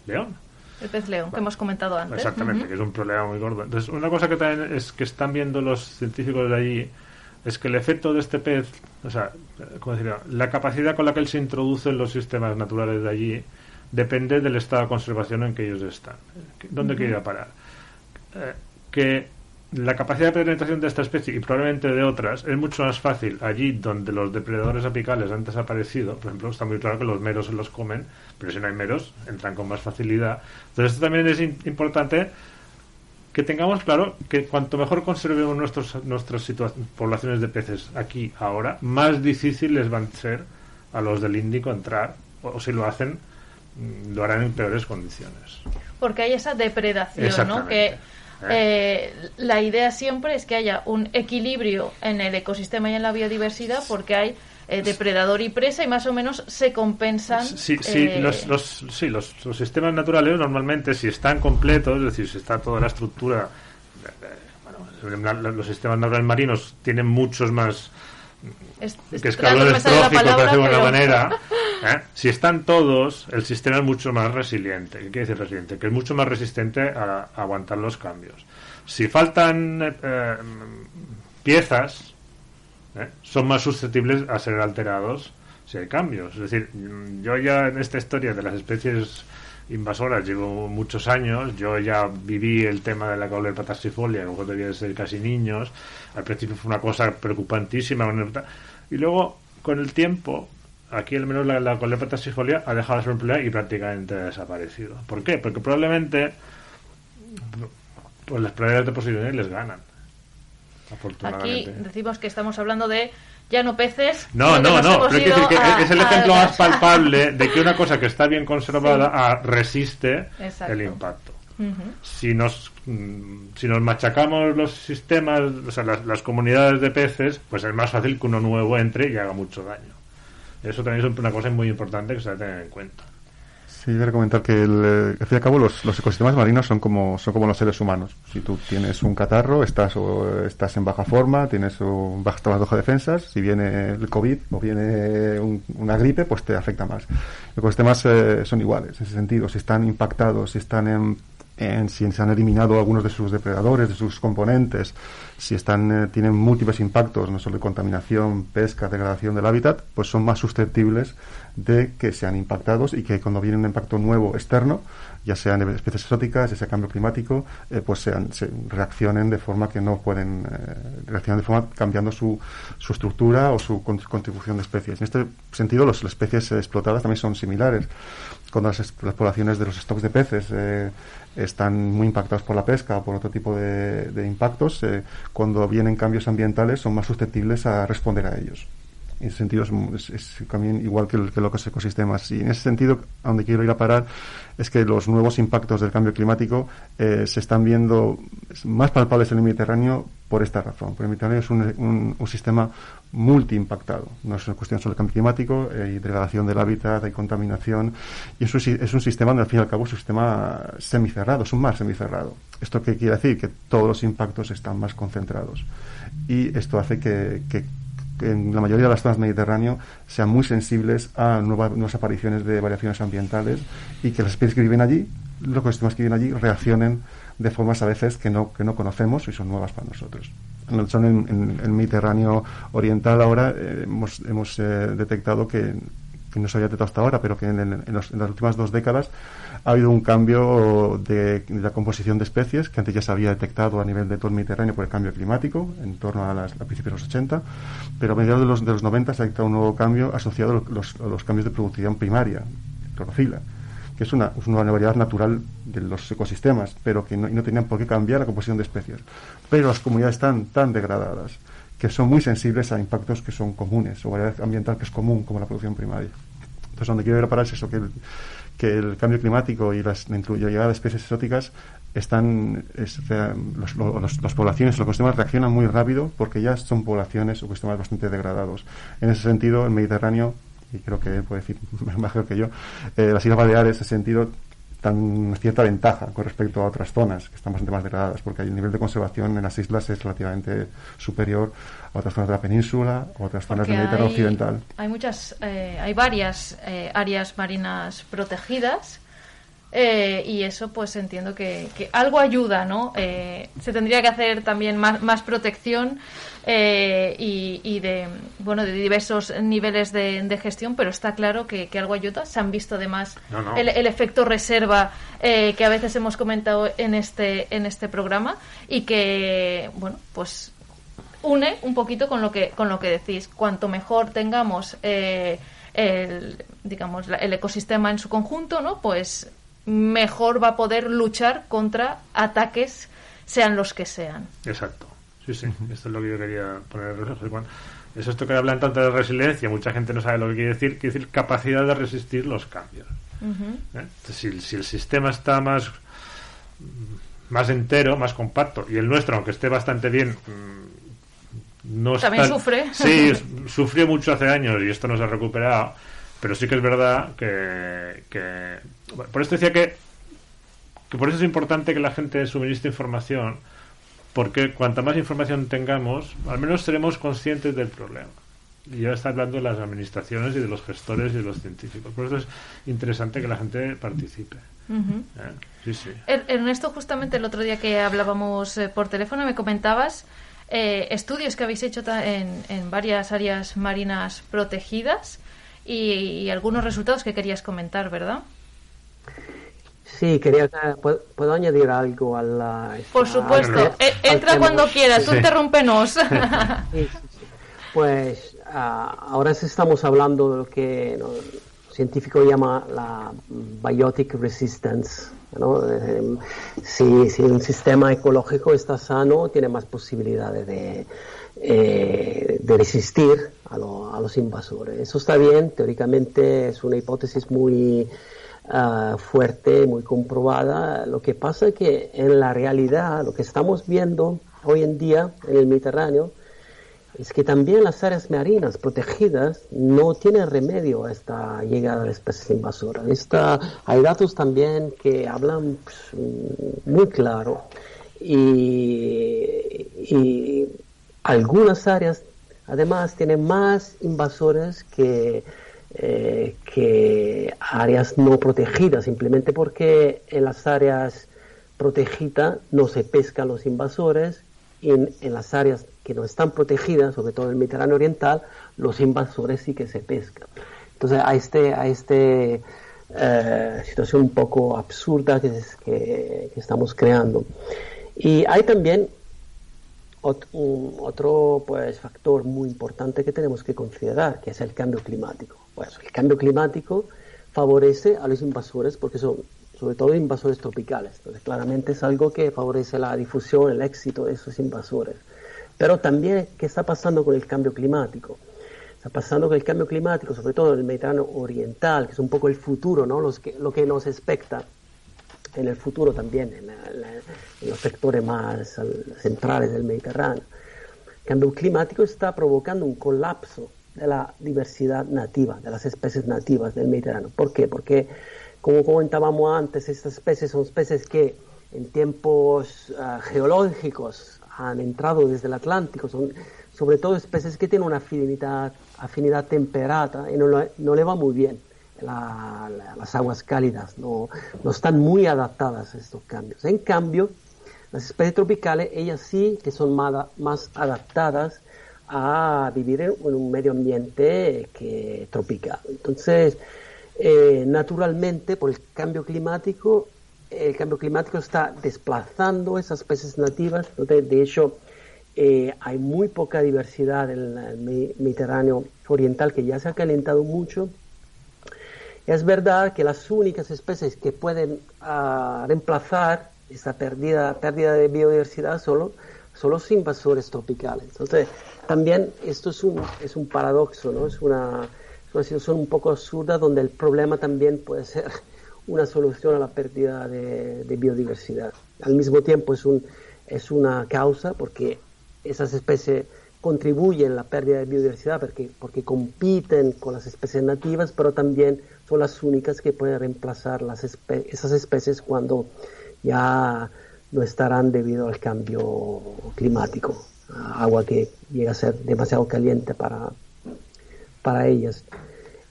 león. El pez león, que hemos comentado antes. Exactamente, que es un problema muy gordo. Entonces, una cosa que también es que están viendo los científicos de allí es que el efecto de este pez, o sea, la capacidad con la que él se introduce en los sistemas naturales de allí depende del estado de conservación en que ellos están. ¿Dónde a parar? Eh, que la capacidad de penetración de esta especie y probablemente de otras es mucho más fácil allí donde los depredadores apicales han desaparecido. Por ejemplo, está muy claro que los meros se los comen, pero si no hay meros, entran con más facilidad. Entonces, esto también es importante que tengamos claro que cuanto mejor conservemos nuestros, nuestras poblaciones de peces aquí, ahora, más difíciles van a ser a los del Índico entrar, o, o si lo hacen, mm, lo harán en peores condiciones. Porque hay esa depredación, ¿no? Que eh, la idea siempre es que haya un equilibrio en el ecosistema y en la biodiversidad porque hay eh, depredador y presa y más o menos se compensan. Sí, sí, eh, los, los, sí los, los sistemas naturales normalmente si están completos, es decir, si está toda la estructura, eh, eh, bueno, los sistemas naturales marinos tienen muchos más es- es- que escalones tróficos, por palabra, decirlo de alguna manera. ¿eh? Si están todos, el sistema es mucho más resiliente. ¿Qué quiere decir resiliente? Que es mucho más resistente a, a aguantar los cambios. Si faltan piezas, ¿eh? son más susceptibles a ser alterados si hay cambios. Es decir, yo ya en esta historia de las especies invasoras llevo muchos años, yo ya viví el tema de la caulerpa taxifolia, luego debía de ser casi niños, al principio fue una cosa preocupantísima, y luego con el tiempo, aquí al menos la, la ha dejado de ser un problema y prácticamente ha desaparecido. ¿Por qué? Porque probablemente pues las probabilidades de posiciones les ganan. Aquí decimos que estamos hablando de ya no peces. No, no, no, pero decir que a- es el ejemplo más palpable de que una cosa que está bien conservada resiste Exacto. el impacto. Si nos, mm, si nos machacamos los sistemas, o sea, las, las comunidades de peces, pues es más fácil que uno nuevo entre y haga mucho daño. Eso también es una cosa muy importante que se debe tener en cuenta. Sí, voy a comentar que el, eh, al fin y al cabo los, los ecosistemas marinos son como son como los seres humanos. Si tú tienes un catarro, estás o, estás en baja forma, tienes un baja, estás bajo defensas, si viene el COVID o viene un- una gripe, pues te afecta más. Los ecosistemas eh, son iguales en ese sentido. Si están impactados, si están en, en- si se han eliminado algunos de sus depredadores, de sus componentes, si están eh, tienen múltiples impactos, no solo de contaminación, pesca, degradación del hábitat, pues son más susceptibles de que sean impactados y que cuando viene un impacto nuevo externo, ya sean especies exóticas, ya sea cambio climático, eh, pues sean, se reaccionen de forma que no pueden eh, de forma cambiando su, su estructura o su con- contribución de especies. En este sentido, los- las especies explotadas también son similares. Cuando las, las poblaciones de los stocks de peces eh, están muy impactados por la pesca o por otro tipo de, impactos, eh, cuando vienen cambios ambientales son más susceptibles a responder a ellos. En ese sentido es, también igual que, que los ecosistemas. Y en ese sentido, a donde quiero ir a parar es que los nuevos impactos del cambio climático eh, se están viendo más palpables en el Mediterráneo por esta razón. Porque el Mediterráneo es un- un sistema multiimpactado. No es una cuestión solo de cambio climático, hay degradación del hábitat, hay contaminación. Y es un, si- es un sistema, al fin y al cabo, es un sistema semicerrado, es un mar semicerrado. ¿Esto qué quiere decir? Que todos los impactos están más concentrados. Y esto hace que, en la mayoría de las zonas del Mediterráneo sean muy sensibles a nuevas, nuevas apariciones de variaciones ambientales y que las especies que viven allí, los ecosistemas que viven allí, reaccionen de formas a veces que no, que no conocemos y son nuevas para nosotros. En el, son en, el Mediterráneo oriental ahora eh, hemos, hemos eh, detectado que, no se había detectado hasta ahora, pero que en, los- en las últimas dos décadas ha habido un cambio de, la composición de especies que antes ya se había detectado a nivel de todo el Mediterráneo por el cambio climático, en torno a, las, principios de los 80, pero a mediados de los, de los 90 se ha detectado un nuevo cambio asociado a los, a los cambios de producción primaria, clorofila, que es una, es una variedad natural de los ecosistemas, pero que no, no tenían por qué cambiar la composición de especies. Pero las comunidades están tan degradadas que son muy sensibles a impactos que son comunes, o variedad ambiental que es común, como la producción primaria. Entonces, donde quiero ir a parar es eso, que el, que el cambio climático y las, la llegada de especies exóticas están, es- los- lo- los- las poblaciones, los ecosistemas reaccionan muy rápido porque ya son poblaciones o ecosistemas bastante degradados. En ese sentido, el Mediterráneo, y creo que él puede decir mejor que yo, eh, las Islas Baleares, en ese sentido, dan cierta ventaja con respecto a otras zonas que están bastante más degradadas, porque el nivel de conservación en las islas es relativamente superior a otras zonas de la península o a otras zonas del Mediterráneo hay, occidental. hay muchas, eh, hay varias eh, áreas marinas protegidas Eh, y eso pues entiendo que, que algo ayuda, ¿no? Eh, se tendría que hacer también más, más protección eh, y, y de bueno de diversos niveles de, de gestión, pero está claro que, que algo ayuda. Se han visto además No, no. El, el efecto reserva eh, que a veces hemos comentado en este en este programa y que bueno pues une un poquito con lo que con lo que decís. Cuanto mejor tengamos eh, el digamos el ecosistema en su conjunto, ¿no? Pues mejor va a poder luchar contra ataques sean los que sean. Exacto. Sí, sí. Esto es lo que yo quería poner en reflejo. Cuando- Es esto que hablan tanto de resiliencia, mucha gente no sabe lo que quiere decir, quiere decir capacidad de resistir los cambios. ¿eh? Entonces, si, si el sistema está más más entero, más compacto, y el nuestro, aunque esté bastante bien, mm, no También está- sufre. Sí, sufrió mucho hace años y esto no se ha recuperado, pero sí que es verdad que, que bueno, por esto decía que que por eso es importante que la gente suministre información, porque cuanta más información tengamos, al menos seremos conscientes del problema. Y ya está hablando de las administraciones y de los gestores y de los científicos. Por eso es interesante que la gente participe. ¿eh? Sí, sí. Er- Ernesto, justamente el otro día que hablábamos eh, por teléfono me comentabas eh, estudios que habéis hecho en, en varias áreas marinas protegidas y, y algunos resultados que querías comentar, ¿verdad? Sí, quería ¿puedo, puedo añadir algo a la... Por esta- supuesto. al- E- entra cuando quieras, tú Sí. interrúmpenos. Sí, sí, sí. Pues ah, ahora estamos hablando de lo que ¿no? el científico llama la biotic resistance. ¿no? Eh, si, si un sistema ecológico está sano, tiene más posibilidades de, eh, de resistir a, lo- a los invasores. Eso está bien, teóricamente es una hipótesis muy ah, fuerte, muy comprobada. Lo que pasa es que en la realidad, lo que estamos viendo hoy en día en el Mediterráneo, es que también las áreas marinas protegidas no tienen remedio a esta llegada de especies invasoras. Esta, hay datos también que hablan pues, mm, muy claro y, y algunas áreas además tienen más invasores que, eh, que áreas no protegidas, simplemente porque en las áreas protegidas no se pescan los invasores y en, las áreas que no están protegidas, sobre todo en el Mediterráneo Oriental, los invasores sí que se pescan. Entonces, a este, a este eh, situación un poco absurda que, es- que- que estamos creando. Y hay también otro pues, factor muy importante que tenemos que considerar, que es el cambio climático. Pues, el cambio climático favorece a los invasores porque son sobre todo invasores tropicales. Entonces, claramente es algo que favorece la difusión, el éxito de esos invasores. Pero también, ¿qué está pasando con el cambio climático? Está pasando con el cambio climático, sobre todo en el Mediterráneo Oriental, que es un poco el futuro, ¿no? Los que, lo que nos expecta en el futuro también, en, la- en los sectores más al- centrales del Mediterráneo. El cambio climático está provocando un colapso de la diversidad nativa, de las especies nativas del Mediterráneo. ¿Por qué? Porque, como comentábamos antes, estas especies son especies que en tiempos ah, geológicos han entrado desde el Atlántico, son sobre todo especies que tienen una afinidad, afinidad temperada y no, no le va muy bien la- la- las aguas cálidas, no, no están muy adaptadas a estos cambios. En cambio, las especies tropicales, ellas sí que son más, más adaptadas a vivir en, un medio ambiente que tropical. Entonces, eh, naturalmente, por el cambio climático, el cambio climático está desplazando esas especies nativas. Entonces, de hecho, eh, hay muy poca diversidad en el Me- Mediterráneo oriental, que ya se ha calentado mucho. Es verdad que las únicas especies que pueden ah, reemplazar esa pérdida, pérdida de biodiversidad solo son los invasores tropicales. Entonces, también esto es un, es un paradoxo, ¿no? Es una, es una situación un poco absurda donde el problema también puede ser una solución a la pérdida de, biodiversidad. Al mismo tiempo es, un, es una causa porque esas especies contribuyen a la pérdida de biodiversidad porque, porque compiten con las especies nativas, pero también son las únicas que pueden reemplazar las esas especies cuando ya no estarán debido al cambio climático, agua que llega a ser demasiado caliente para, para ellas.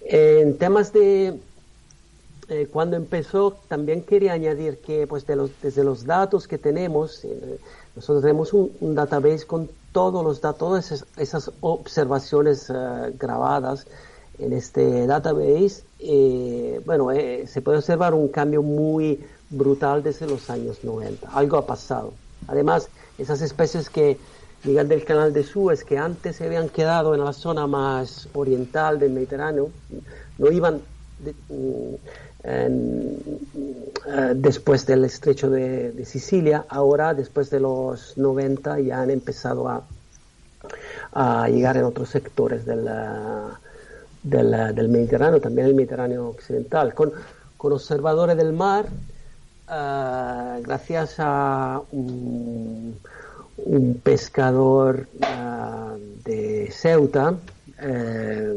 En temas de eh, cuando empezó, también quería añadir que pues de los, desde los datos que tenemos, eh, nosotros tenemos un, database con todos los datos, todas esas, observaciones eh, grabadas en este database. bueno, se puede observar un cambio muy brutal desde los años 90. Algo ha pasado. Además, esas especies que llegan del canal de Suez, que antes se habían quedado en la zona más oriental del Mediterráneo, no iban mm, eh, después del estrecho de, Sicilia, ahora después de los 90 ya han empezado a, llegar en otros sectores del, eh, eh, del Mediterráneo, también el Mediterráneo occidental, con observadores del mar, eh, gracias a un, pescador eh, de Ceuta, eh,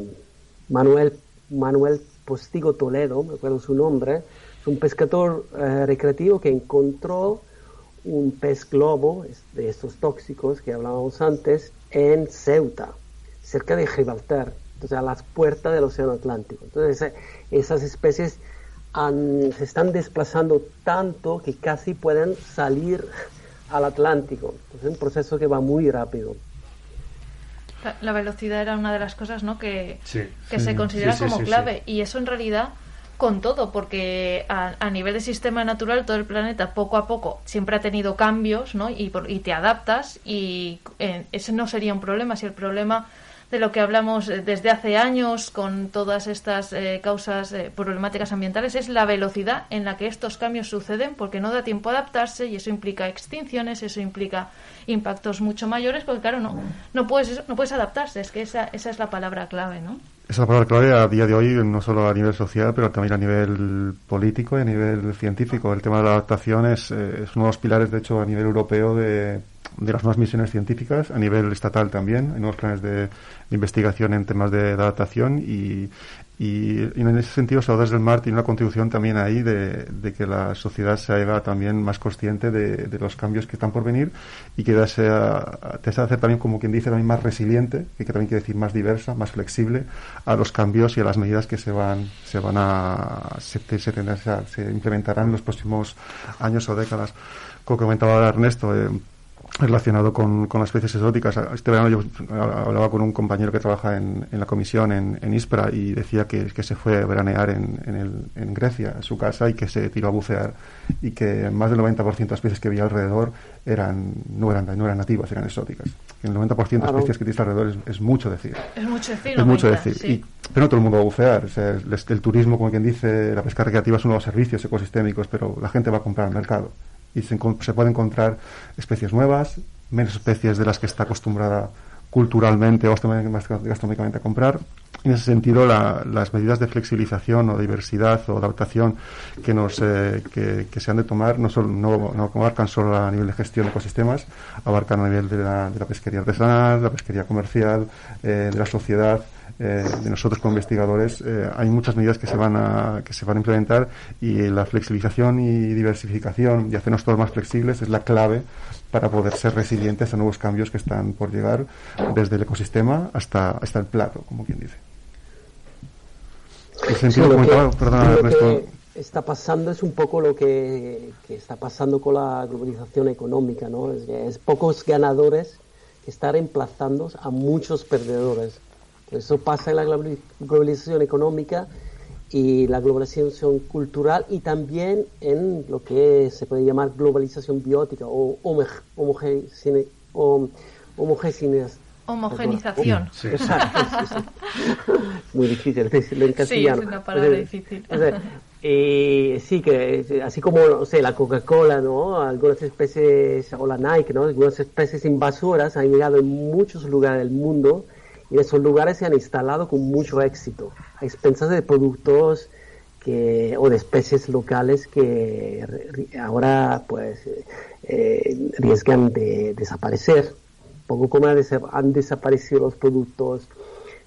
Manuel, Manuel Postigo Toledo, me acuerdo su nombre, es un pescador recreativo que encontró un pez globo de estos tóxicos que hablábamos antes en Ceuta, cerca de Gibraltar, entonces a las puertas del Océano Atlántico. Entonces esas especies han- se están desplazando tanto que casi pueden salir al Atlántico. Entonces es un proceso que va muy rápido. La, la velocidad era una de las cosas ¿no? que, Sí. que Sí. se considera Sí, como sí, clave. Y eso en realidad con todo, porque a, a nivel de sistema natural todo el planeta poco a poco siempre ha tenido cambios ¿no? y, y te adaptas y eh, ese no sería un problema. Si el problema de lo que hablamos eh, desde hace años con todas estas eh, causas eh, problemáticas ambientales es la velocidad en la que estos cambios suceden porque no da tiempo a adaptarse y eso implica extinciones, eso implica impactos mucho mayores porque claro, no, no, puedes, no puedes adaptarse, es que esa, esa es la palabra clave, ¿no? Esa es la palabra clave a día de hoy, no solo a nivel social, pero también a nivel político y a nivel científico. El tema de la adaptación es, eh, es uno de los pilares, de hecho, a nivel europeo de, de las nuevas misiones científicas, a nivel estatal también. Hay nuevos planes de investigación en temas de, adaptación y, y, y en ese sentido, Saudades del Mar tiene una contribución también ahí de, de que la sociedad se haga también más consciente de, de los cambios que están por venir y que sea, te hace también, como quien dice, también más resiliente, que también quiere decir más diversa, más flexible a los cambios y a las medidas que se van, se van a, se, se, tendrán- se- implementarán en los próximos años o décadas. Como comentaba Ernesto, eh, relacionado con, con las especies exóticas. Este verano yo hablaba con un compañero que trabaja en, en la comisión en, en Ispra y decía que, que se fue a veranear en, en, el, en Grecia, a su casa, y que se tiró a bucear y que más del 90% de las especies que había alrededor eran no eran, no eran nativas, eran exóticas. El 90% de Claro. especies que tienes alrededor es, es mucho decir. Es mucho decir, Es mucho 90, decir. sí. Y- pero no todo el mundo va a bucear. O sea, el, el turismo, como quien dice, la pesca recreativa es uno de los servicios ecosistémicos, pero la gente va a comprar al mercado. Y se, se puede encontrar especies nuevas, menos especies de las que está acostumbrada culturalmente o gastronómicamente a comprar. En ese sentido, la- las medidas de flexibilización o diversidad o adaptación que, nos, eh, que, se han de tomar no, solo, no, no abarcan solo a nivel de gestión de ecosistemas, abarcan a nivel de la, de la pesquería artesanal, la pesquería comercial, eh, de la sociedad, eh, de nosotros como investigadores. eh, hay muchas medidas que se, van a, que se van a implementar y la flexibilización y diversificación y hacernos todos más flexibles es la clave para poder ser resilientes a nuevos cambios que están por llegar desde el ecosistema hasta, hasta el plato, como quien dice. Sí, sentido, que- perdona, Ernesto, está pasando es un poco lo que, que está pasando con la globalización económica, ¿no? Es, pocos ganadores que están reemplazando a muchos perdedores. Eso pasa en la globali- globalización económica y la globalización cultural y también en lo que se puede llamar globalización biótica o. Homogenización. Sí. Exacto, sí, sí. Muy difícil decirlo en Sí, castellano. es una palabra difícil. o sea, eh, sí, que así como, sé, la Coca-Cola, ¿no? Algunas especies, o la Nike, ¿no? Algunas especies invasoras han llegado en muchos lugares del mundo y esos lugares se han instalado con mucho éxito, a expensas de productos que, o de especies locales que ahora, pues, eh, riesgan de desaparecer poco como han, desa- han desaparecido los productos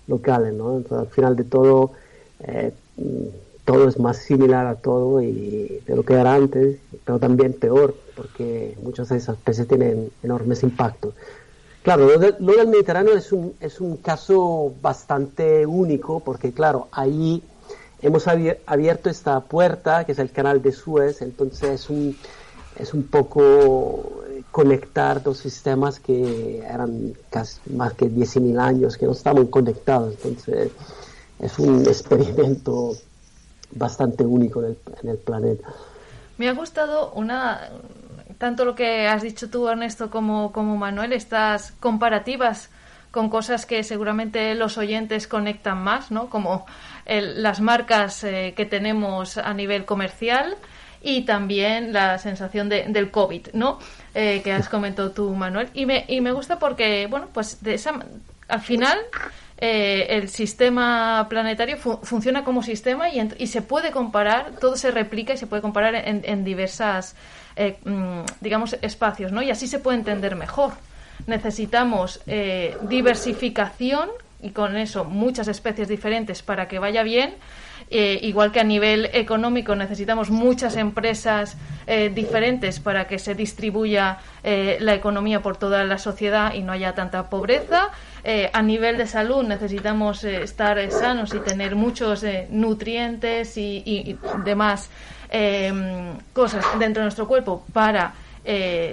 locales, ¿no? Entonces, al final de todo, eh, todo es más similar a todo y de lo que era antes, pero también peor, porque muchas de esas especies tienen enormes impactos. Claro, lo, lo del Mediterráneo es un, es un caso bastante único, porque claro, ahí hemos abier- abierto esta puerta, que es el canal de Suez, entonces es un, es un poco eh, conectar dos sistemas que eran casi más que 10.000 años, que no estaban conectados, entonces es un experimento bastante único en el planeta. Me ha gustado una tanto lo que has dicho tú, Ernesto, como, como Manuel, estas comparativas con cosas que seguramente los oyentes conectan más, ¿no? Como el- las marcas eh, que tenemos a nivel comercial y también la sensación de- del COVID, ¿no? Eh, que has comentado tú, Manuel. Y me, y me gusta porque, bueno, pues de esa, al final eh, el sistema planetario fu- funciona como sistema y se puede comparar, todo se replica y se puede comparar en, en diversas, eh, mm, digamos, espacios, ¿no? Y así se puede entender mejor. Necesitamos eh, diversificación y con eso muchas especies diferentes para que vaya bien. Eh, igual que a nivel económico necesitamos muchas empresas eh, diferentes para que se distribuya eh, la economía por toda la sociedad y no haya tanta pobreza. Eh, a nivel de salud necesitamos eh, estar eh, sanos y tener muchos eh, nutrientes y, y- y demás eh, cosas dentro de nuestro cuerpo para,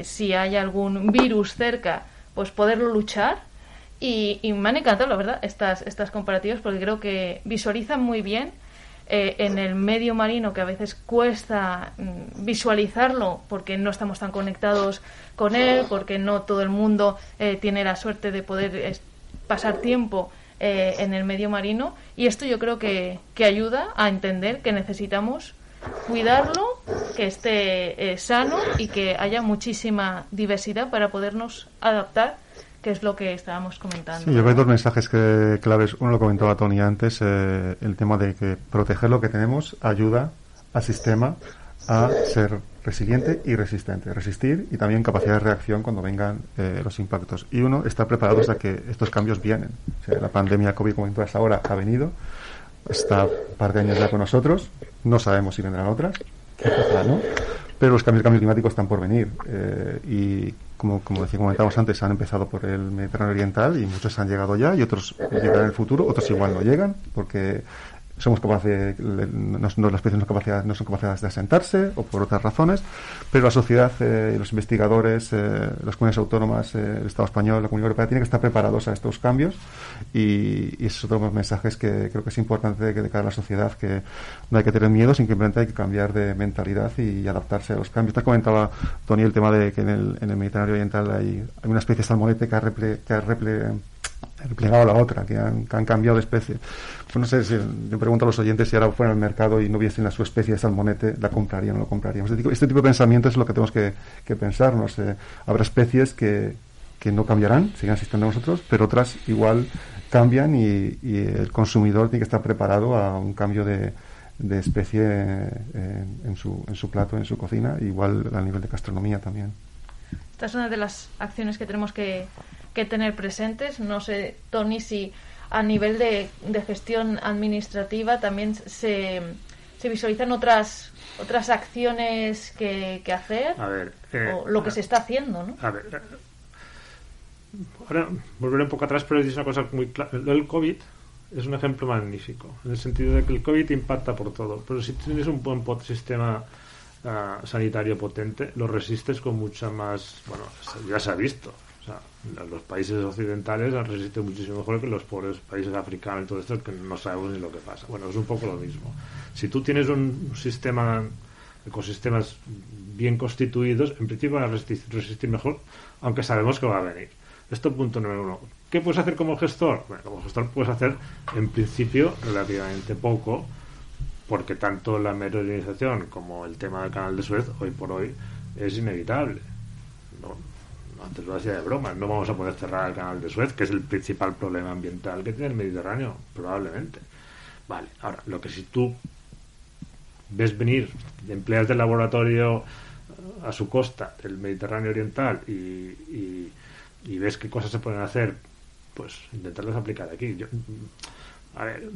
si hay algún virus cerca, pues poderlo luchar. Y, y me han encantado, la verdad, estas, estas comparativas porque creo que visualizan muy bien eh, en el medio marino que a veces cuesta mm, visualizarlo porque no estamos tan conectados con él, porque no todo el mundo eh, tiene la suerte de poder pasar tiempo eh, en el medio marino y esto yo creo que, que ayuda a entender que necesitamos cuidarlo, que esté eh, sano y que haya muchísima diversidad para podernos adaptar, que es lo que estábamos comentando. Sí, yo hay dos mensajes que, claves. Uno lo comentaba Tony antes, eh, el tema de que proteger lo que tenemos ayuda al sistema a ser resiliente y resistente. Resistir y también capacidad de reacción cuando vengan eh, los impactos. Y uno, estar preparados a que estos cambios vienen. O sea, la pandemia COVID, como comentas ahora, ha venido. Está un par de años ya con nosotros. No sabemos si vendrán otras. No. Pero los cambios, cambios climáticos están por venir. eh, y como, como decía, comentábamos antes, han empezado por el Mediterráneo Oriental y muchos han llegado ya y otros llegarán en el futuro. Otros igual no llegan porque somos capaces, no, no- las especies no, capaces- no son capaces de asentarse o por otras razones, pero la sociedad, eh, los investigadores, eh, las comunidades autónomas, eh, el Estado español, la Comunidad Europea tienen que estar preparados a estos cambios y, y son otros mensajes que creo que es importante que de cara a la sociedad que no hay que tener miedo, simplemente hay que cambiar de mentalidad y, adaptarse a los cambios. Te comentaba, Tony, el tema de que en el, en el Mediterráneo Oriental hay, hay una especie de que ha, reple- que ha reple- replegado a la otra, que han, que han cambiado de especie. Pues no sé, si, yo pregunto a los oyentes si ahora fueran al mercado y no viesen la su especie de salmonete, ¿la comprarían o no la comprarían? Este tipo, este tipo de pensamiento es lo que tenemos que, que pensarnos. habrá especies que, que no cambiarán, siguen existiendo nosotros, pero otras igual cambian y, y el consumidor tiene que estar preparado a un cambio de, de especie eh, en, su, en su plato, en su cocina, igual a nivel de gastronomía también. Esta es una de las acciones que tenemos que, que tener presentes. No sé, Tony, si a nivel de, de gestión administrativa también se, se visualizan otras otras acciones que, que hacer A ver, eh, o lo que se está haciendo, ¿no? A ver, eh, ahora volveré un poco atrás, pero es una cosa muy clara. Del COVID es un ejemplo magnífico, en el sentido de que el COVID impacta por todo, pero si tienes un buen pot- sistema ah, sanitario potente, lo resistes con mucha más. Bueno, ya se ha visto. O sea, los países occidentales han resistido muchísimo mejor que los pobres países africanos y todo esto, que no sabemos ni lo que pasa. Bueno, es un poco lo mismo. Si tú tienes un sistema, ecosistemas bien constituidos, en principio van a resistir, resistir mejor, aunque sabemos que va a venir. Esto punto número uno. ¿Qué puedes hacer como gestor? Bueno, como gestor puedes hacer, en principio, relativamente poco, porque tanto la meteorización como el tema del canal de Suez, hoy por hoy, es inevitable. Antes lo hacía de broma, no vamos a poder cerrar el canal de Suez, que es el principal problema ambiental que tiene el Mediterráneo, probablemente. Vale, ahora, lo que si tú ves venir empleados del laboratorio a su costa del Mediterráneo Oriental y, ves qué cosas se pueden hacer, pues intentarlas aplicar aquí. Yo, a ver,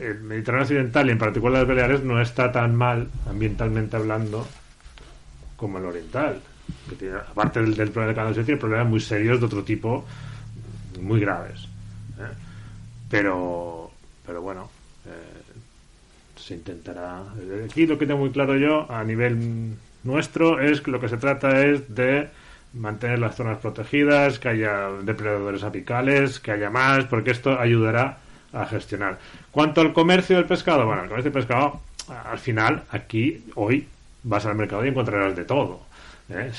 el Mediterráneo Occidental y en particular las Baleares no está tan mal ambientalmente hablando como el oriental. Aparte del, problema de Suez, tiene problemas muy serios de otro tipo, muy graves. ¿eh? Pero, pero bueno, eh, se intentará. Aquí lo que tengo muy claro yo, a nivel nuestro, es que lo que se trata es de mantener las zonas protegidas, que haya depredadores apicales, que haya más, porque esto ayudará a gestionar. Cuanto al comercio del pescado, bueno, el comercio del pescado, al final, aquí, hoy, vas al mercado y encontrarás de todo. ¿Eh?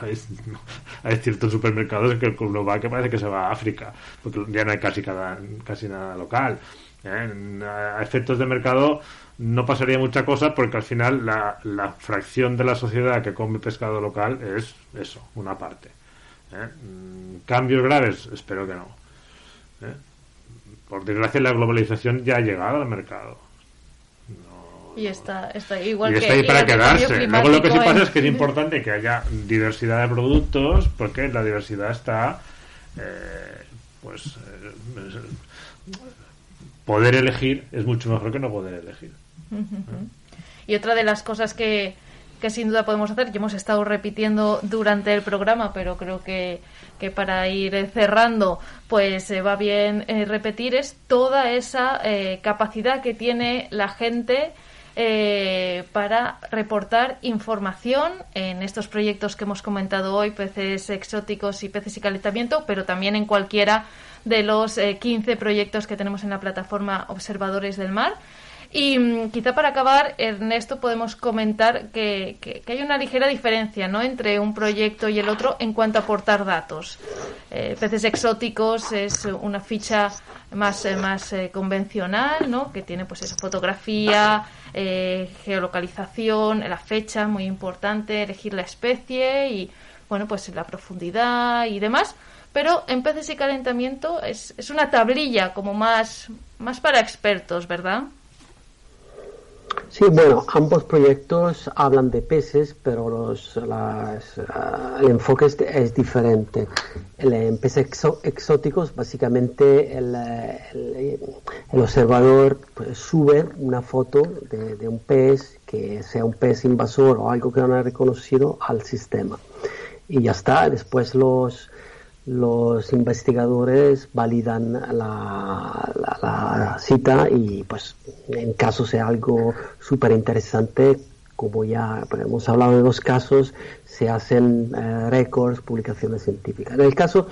hay, ciertos supermercados en que uno va que parece que se va a África, porque ya no hay casi, cada, casi nada local. ¿eh? A efectos de mercado no pasaría mucha cosa porque al final la, fracción de la sociedad que come pescado local es eso, una parte. ¿eh? ¿Cambios graves? Espero que no. ¿eh? Por desgracia la globalización ya ha llegado al mercado. Y está, está igual y que está ahí para quedarse. Luego lo que sí pasa es que es importante que haya diversidad de productos, porque la diversidad está, eh, pues, eh, poder elegir es mucho mejor que no poder elegir. Y otra de las cosas que, que sin duda podemos hacer, que hemos estado repitiendo durante el programa, pero creo que, que para ir cerrando, pues eh, va bien eh, repetir, es toda esa eh, capacidad que tiene la gente eh, para reportar información en estos proyectos que hemos comentado hoy, peces exóticos y peces y calentamiento, pero también en cualquiera de los eh, 15 proyectos que tenemos en la plataforma Observadores del Mar. Y mm, quizá para acabar, Ernesto, podemos comentar que, que- hay una ligera diferencia ¿no? entre un proyecto y el otro en cuanto a aportar datos. Eh, peces exóticos es una ficha más, eh, más convencional, ¿no? que tiene pues eso, fotografía, eh, geolocalización, la fecha, muy importante, elegir la especie y bueno, pues la profundidad y demás. Pero en peces y calentamiento es, es una tablilla como más, más para expertos, ¿verdad? Sí, bueno, ambos proyectos hablan de peces, pero los, ah, el enfoque es, es diferente. El, en peces exóticos, básicamente el, eh, el observador pues, sube una foto de, de un pez, que sea un pez invasor o algo que no ha reconocido, al sistema. Y ya está, después los, los investigadores validan la, la- la cita y pues en caso sea algo súper interesante, como ya hemos hablado de dos casos, se hacen eh, récords, publicaciones científicas. En el caso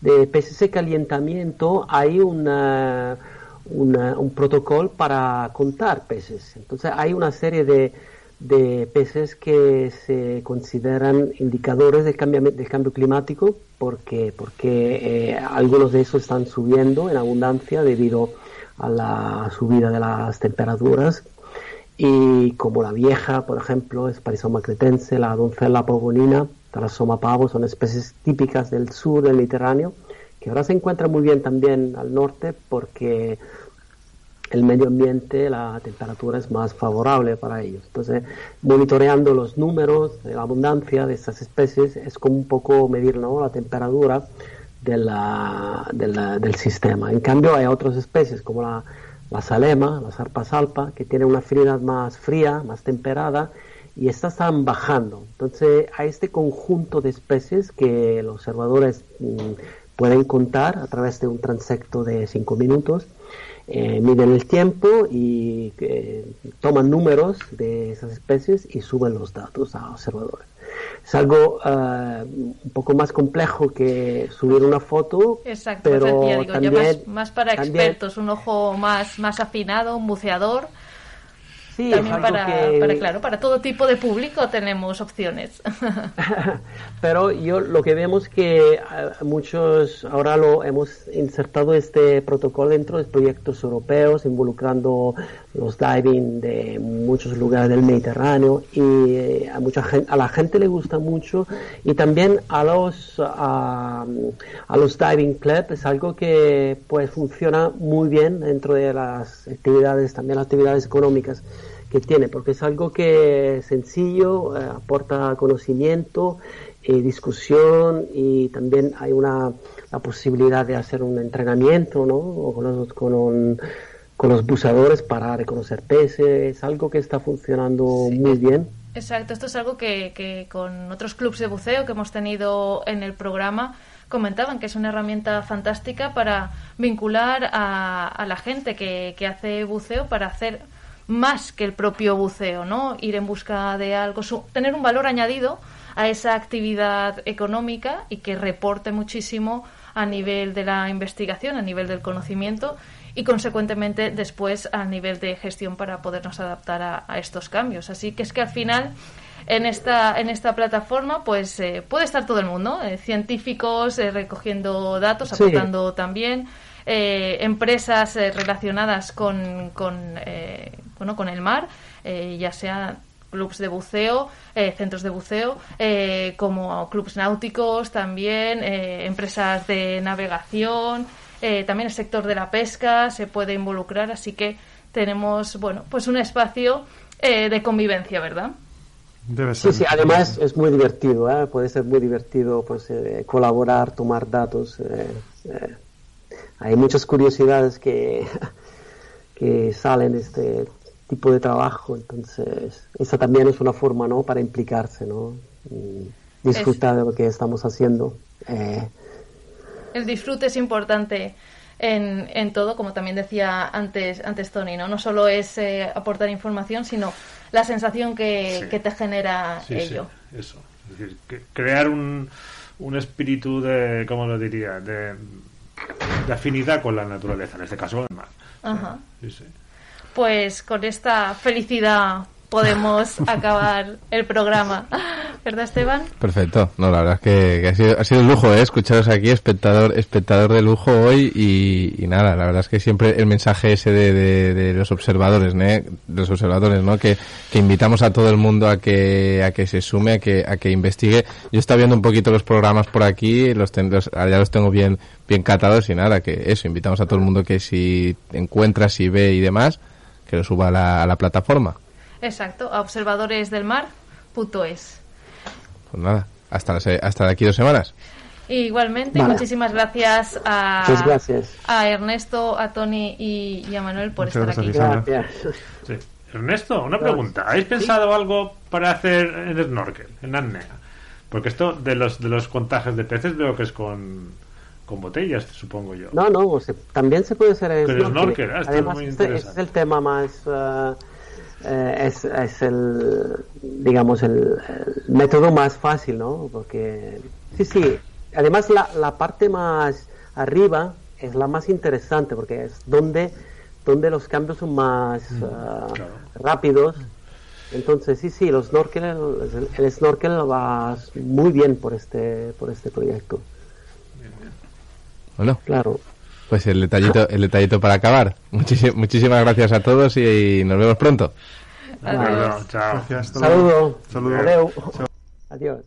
de PCC calentamiento hay una, una- un protocolo para contar peces. Entonces hay una serie de, de peces que se consideran indicadores del cambio, del cambio climático porque, porque eh, algunos de esos están subiendo en abundancia debido a la subida de las temperaturas. Y como la vieja, por ejemplo, es Parisoma cretense, la doncella pavonina, Talasoma pavo, son especies típicas del sur del Mediterráneo, que ahora se encuentran muy bien también al norte porque el medio ambiente, la temperatura es más favorable para ellos. Entonces, monitoreando los números de la abundancia de estas especies es como un poco medir ¿no? la temperatura de la- de la- del sistema. En cambio, hay otras especies como la, la salema, la zarpa salpa, que tiene una afinidad más fría, más temperada, y estas están bajando. Entonces, a este conjunto de especies que los observadores mm, pueden contar a través de un transecto de 5 minutos, eh, miden el tiempo y eh, toman números de esas especies y suben los datos a observadores. Es algo eh, un poco más complejo que subir una foto, Exacto, pero pues decía, digo, también, más, más para también- expertos, un ojo más, más afinado, un buceador. Sí, También para, que- para, claro, para todo tipo de público tenemos opciones. Pero yo lo que vemos que eh, muchos ahora lo hemos insertado este protocolo dentro de proyectos europeos involucrando los diving de muchos lugares del Mediterráneo y eh, a mucha gente, a la gente le gusta mucho y también a los a, a los diving club es algo que pues funciona muy bien dentro de las actividades también las actividades económicas que tiene, porque es algo que es sencillo, eh, aporta conocimiento, eh, discusión y también hay una la posibilidad de hacer un entrenamiento, ¿no? O con, los, con, un- con los buceadores para reconocer peces, es algo que está funcionando Sí. muy bien. Exacto, esto es algo que, que con otros clubes de buceo que hemos tenido en el programa comentaban que es una herramienta fantástica para vincular a, a la gente que, que hace buceo para hacer más que el propio buceo, ¿no? Ir en busca de algo, su- tener un valor añadido a esa actividad económica y que reporte muchísimo a nivel de la investigación, a nivel del conocimiento y consecuentemente después a nivel de gestión para podernos adaptar a, a estos cambios. Así que es que al final en esta, en esta plataforma pues eh, puede estar todo el mundo, eh, científicos eh, recogiendo datos, Sí. aportando también, eh, empresas eh, relacionadas con, con, eh, bueno, con el mar, eh, ya sea clubs de buceo, eh, centros de buceo, eh, como clubs náuticos también, eh, empresas de navegación, eh, también el sector de la pesca se puede involucrar, así que tenemos, bueno, pues un espacio eh, de convivencia, ¿verdad? Debe Sí, ser. sí, además es muy divertido, ¿eh? puede ser muy divertido pues, eh, colaborar, tomar datos. eh, eh. Hay muchas curiosidades que, que salen de este tipo de trabajo, entonces esa también es una forma ¿no? para implicarse, ¿no? Y disfrutar de lo que estamos haciendo. Eh, El disfrute es importante en, en todo, como también decía antes, antes Tony, ¿no? No solo es eh, aportar información, sino la sensación que, Sí. que te genera Sí, ello. sí, eso. Es decir, que- crear un, un espíritu de, ¿cómo lo diría? De, de afinidad con la naturaleza, en este caso el mar. Ajá. Sí, sí. Pues con esta felicidad podemos acabar el programa. ¿Verdad, Esteban? Perfecto. No, la verdad es que, que ha, sido, ha sido un lujo, ¿eh? Escucharos aquí, espectador, espectador de lujo hoy y, y nada, la verdad es que siempre el mensaje ese de, de- de los observadores. De los observadores, ¿no? Que, que invitamos a todo el mundo a que, a que se sume, a que, a que investigue. Yo estaba viendo un poquito los programas por aquí, los, ten- los- ahora ya los tengo bien, bien catados y nada, que eso, invitamos a todo el mundo que si encuentra, si ve y demás, que lo suba a la, a la plataforma. Exacto, a observadoresdelmar.es. Pues nada, hasta, la se- hasta de aquí dos semanas. Igualmente, Vale. muchísimas gracias a, Muchas gracias. a Ernesto, a Tony y, y a Manuel por Muchas estar aquí. gracias. gracias. Sí. Ernesto, una pregunta. ¿Habéis pensado algo para hacer en snorkel, en apnea? Porque esto de los de los contagios de peces veo que es con, con botellas, supongo yo. No, no, se- también se puede hacer Con snorkel. snorkel, ah, esto es Además, muy este, este es el tema más, eh, es, es el, digamos, el, el método más fácil, ¿no? Porque, sí, sí, además la, la parte más arriba es la más interesante porque es donde, donde los cambios son más eh, claro. rápidos. Entonces, sí, sí, los snorkel, el, el snorkel va muy bien por este, por este proyecto. Bueno, Claro. Pues el detallito, el detallito para acabar. Muchísi- muchísimas gracias a todos y, nos vemos pronto. De acuerdo, chao. Gracias. hasta luego. Saludo. Saludo. Adeu. Adiós.